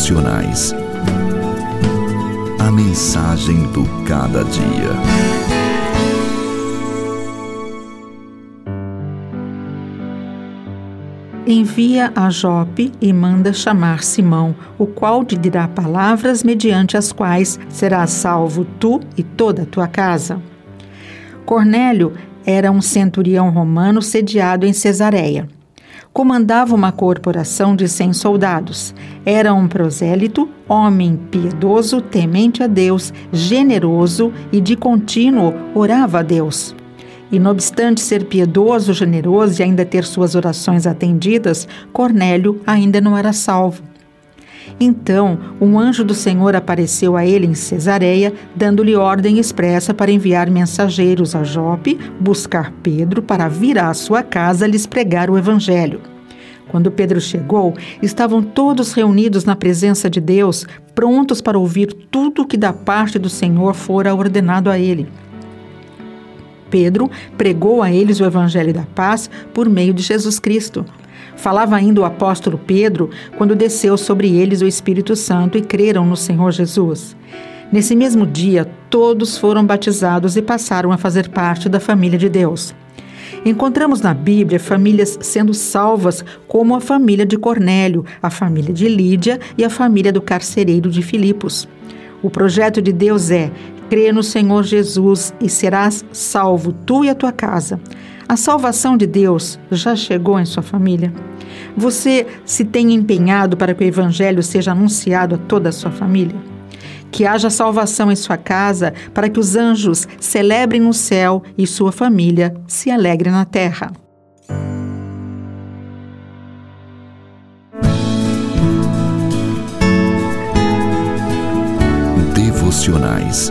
Devocionais. A mensagem do cada dia. Envia a Jope e manda chamar Simão, o qual te dirá palavras mediante as quais serás salvo tu e toda a tua casa. Cornélio era um centurião romano sediado em Cesareia comandava uma corporação de cem soldados. Era um prosélito, homem piedoso, temente a Deus, generoso e de contínuo orava a Deus. E não obstante ser piedoso, generoso e ainda ter suas orações atendidas, Cornélio ainda não era salvo. Então, um anjo do Senhor apareceu a ele em Cesareia, dando-lhe ordem expressa para enviar mensageiros a Jope, buscar Pedro para vir à sua casa lhes pregar o evangelho. Quando Pedro chegou, estavam todos reunidos na presença de Deus, prontos para ouvir tudo o que da parte do Senhor fora ordenado a ele. Pedro pregou a eles o evangelho da paz por meio de Jesus Cristo. Falava ainda o apóstolo Pedro quando desceu sobre eles o Espírito Santo e creram no Senhor Jesus. Nesse mesmo dia, todos foram batizados e passaram a fazer parte da família de Deus. Encontramos na Bíblia famílias sendo salvas, como a família de Cornélio, a família de Lídia e a família do carcereiro de Filipos. O projeto de Deus é: crê no Senhor Jesus e serás salvo, tu e a tua casa. A salvação de Deus já chegou em sua família? Você se tem empenhado para que o Evangelho seja anunciado a toda a sua família? Que haja salvação em sua casa para que os anjos celebrem no céu e sua família se alegre na terra. Devocionais.